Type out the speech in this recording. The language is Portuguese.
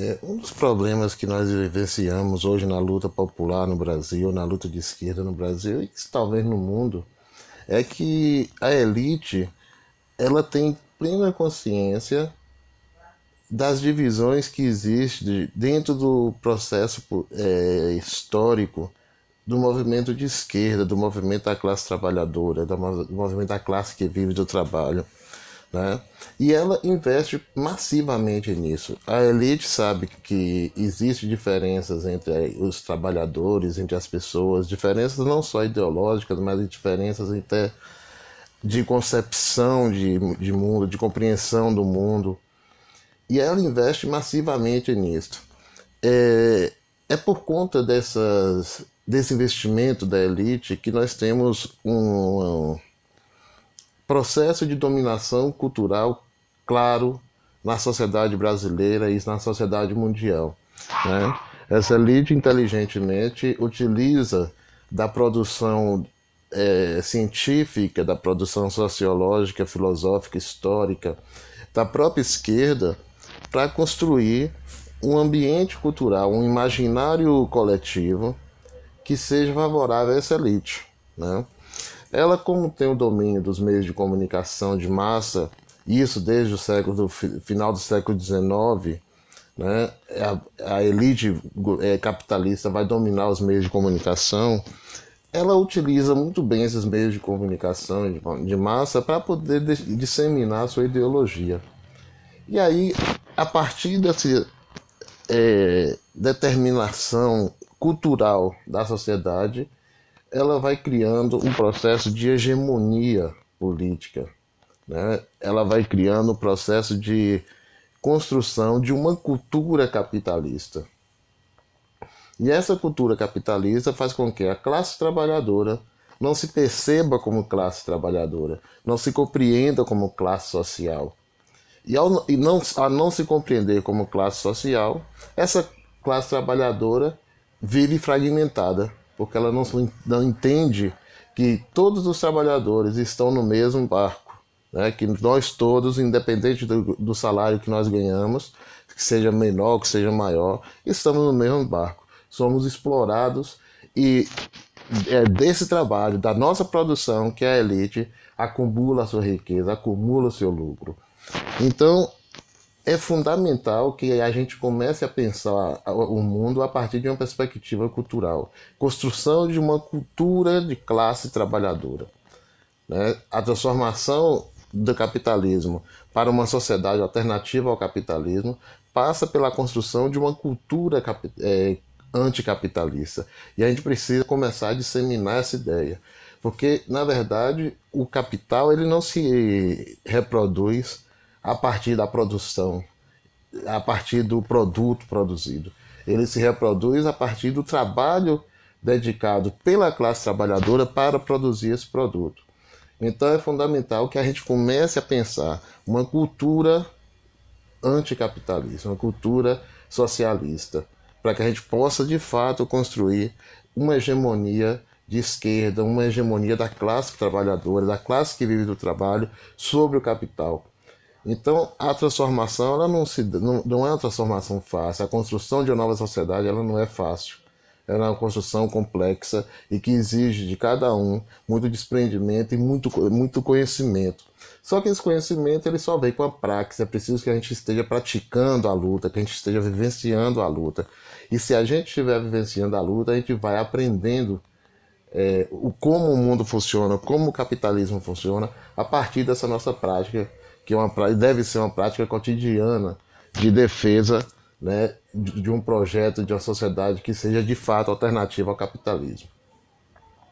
É, um dos problemas que nós vivenciamos hoje na luta popular no Brasil, na luta de esquerda no Brasil e talvez no mundo, é que a elite ela tem plena consciência das divisões que existem dentro do processo é, histórico do movimento de esquerda, do movimento da classe trabalhadora, do movimento da classe que vive do trabalho. Né? E ela investe massivamente nisso. A elite sabe que existem diferenças entre os trabalhadores, entre as pessoas, diferenças não só ideológicas, mas diferenças até de concepção de, de mundo, de compreensão do mundo. E ela investe massivamente nisso. É, é por conta dessas, desse investimento da elite que nós temos um processo de dominação cultural claro na sociedade brasileira e na sociedade mundial. Né? Essa elite inteligentemente utiliza da produção é, científica, da produção sociológica, filosófica, histórica, da própria esquerda, para construir um ambiente cultural, um imaginário coletivo que seja favorável a essa elite. Né? Ela, como tem o domínio dos meios de comunicação de massa, isso desde o século do final do século XIX, né, a, a elite é, capitalista vai dominar os meios de comunicação. Ela utiliza muito bem esses meios de comunicação de, de massa para poder de, disseminar sua ideologia. E aí, a partir dessa é, determinação cultural da sociedade, ela vai criando um processo de hegemonia política. Né? Ela vai criando um processo de construção de uma cultura capitalista. E essa cultura capitalista faz com que a classe trabalhadora não se perceba como classe trabalhadora, não se compreenda como classe social. E, ao, e não, a não se compreender como classe social, essa classe trabalhadora vive fragmentada porque ela não, não entende que todos os trabalhadores estão no mesmo barco, né? que nós todos, independente do, do salário que nós ganhamos, que seja menor, que seja maior, estamos no mesmo barco. Somos explorados e é desse trabalho, da nossa produção, que a elite acumula a sua riqueza, acumula o seu lucro. Então, é fundamental que a gente comece a pensar o mundo a partir de uma perspectiva cultural. Construção de uma cultura de classe trabalhadora. Né? A transformação do capitalismo para uma sociedade alternativa ao capitalismo passa pela construção de uma cultura é, anticapitalista. E a gente precisa começar a disseminar essa ideia. Porque, na verdade, o capital ele não se reproduz a partir da produção, a partir do produto produzido. Ele se reproduz a partir do trabalho dedicado pela classe trabalhadora para produzir esse produto. Então é fundamental que a gente comece a pensar uma cultura anticapitalista, uma cultura socialista, para que a gente possa de fato construir uma hegemonia de esquerda, uma hegemonia da classe trabalhadora, da classe que vive do trabalho sobre o capital. Então, a transformação ela não, se, não, não é uma transformação fácil. A construção de uma nova sociedade ela não é fácil. Ela é uma construção complexa e que exige de cada um muito desprendimento e muito, muito conhecimento. Só que esse conhecimento ele só vem com a prática. É preciso que a gente esteja praticando a luta, que a gente esteja vivenciando a luta. E se a gente estiver vivenciando a luta, a gente vai aprendendo é, o, como o mundo funciona, como o capitalismo funciona, a partir dessa nossa prática que é uma, deve ser uma prática cotidiana de defesa né, de um projeto, de uma sociedade que seja de fato alternativa ao capitalismo.